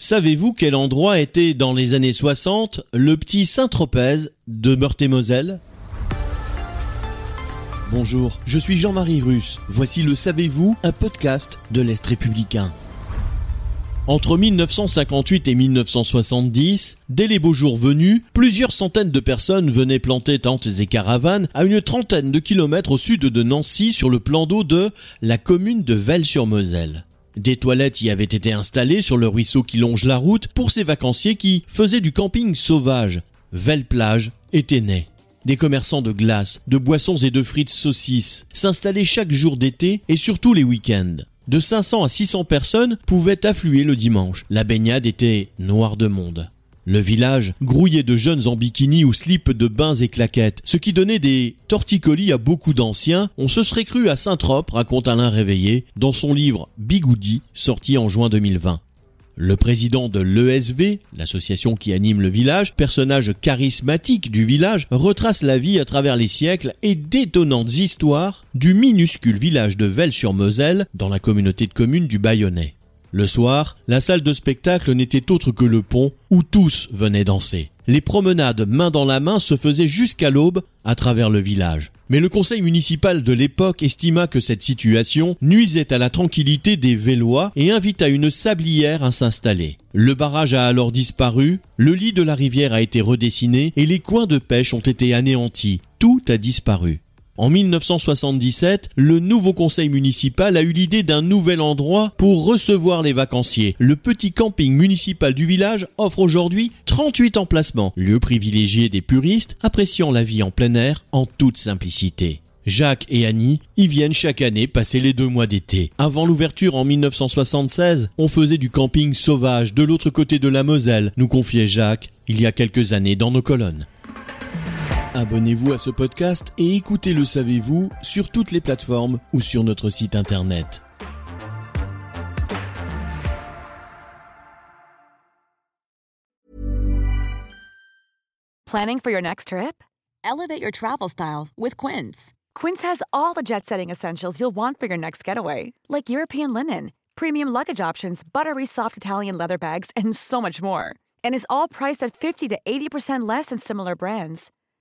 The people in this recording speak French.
Savez-vous quel endroit était dans les années 60 le petit Saint-Tropez de Meurthe-et-Moselle? Bonjour, je suis Jean-Marie Russe. Voici le Savez-vous, un podcast de l'Est républicain. Entre 1958 et 1970, dès les beaux jours venus, plusieurs centaines de personnes venaient planter tentes et caravanes à une trentaine de kilomètres au sud de Nancy sur le plan d'eau de la commune de Velles-sur-Moselle. Des toilettes y avaient été installées sur le ruisseau qui longe la route pour ces vacanciers qui faisaient du camping sauvage. Velle-Plage était née. Des commerçants de glace, de boissons et de frites saucisses s'installaient chaque jour d'été et surtout les week-ends. De 500 à 600 personnes pouvaient affluer le dimanche. La baignade était noire de monde. Le village grouillait de jeunes en bikini ou slip de bains et claquettes, ce qui donnait des torticolis à beaucoup d'anciens. On se serait cru à Saint-Trope, raconte Alain Réveillé dans son livre Bigoudi, sorti en juin 2020. Le président de l'ESV, l'association qui anime le village, personnage charismatique du village, retrace la vie à travers les siècles et d'étonnantes histoires du minuscule village de Velles-sur-Moselle dans la communauté de communes du Bayonnais. Le soir, la salle de spectacle n'était autre que le pont où tous venaient danser. Les promenades main dans la main se faisaient jusqu'à l'aube à travers le village. Mais le conseil municipal de l'époque estima que cette situation nuisait à la tranquillité des Vélois et invita une sablière à s'installer. Le barrage a alors disparu, le lit de la rivière a été redessiné et les coins de pêche ont été anéantis. Tout a disparu. En 1977, le nouveau conseil municipal a eu l'idée d'un nouvel endroit pour recevoir les vacanciers. Le petit camping municipal du village offre aujourd'hui 38 emplacements, lieu privilégié des puristes appréciant la vie en plein air en toute simplicité. Jacques et Annie y viennent chaque année passer les deux mois d'été. Avant l'ouverture en 1976, on faisait du camping sauvage de l'autre côté de la Moselle, nous confiait Jacques il y a quelques années dans nos colonnes. Abonnez-vous à ce podcast et écoutez Le Savez-vous sur toutes les plateformes ou sur notre site internet. Planning for your next trip? Elevate your travel style with Quince. Quince has all the jet setting essentials you'll want for your next getaway, like European linen, premium luggage options, buttery soft Italian leather bags, and so much more. And is all priced at 50 to 80% less than similar brands.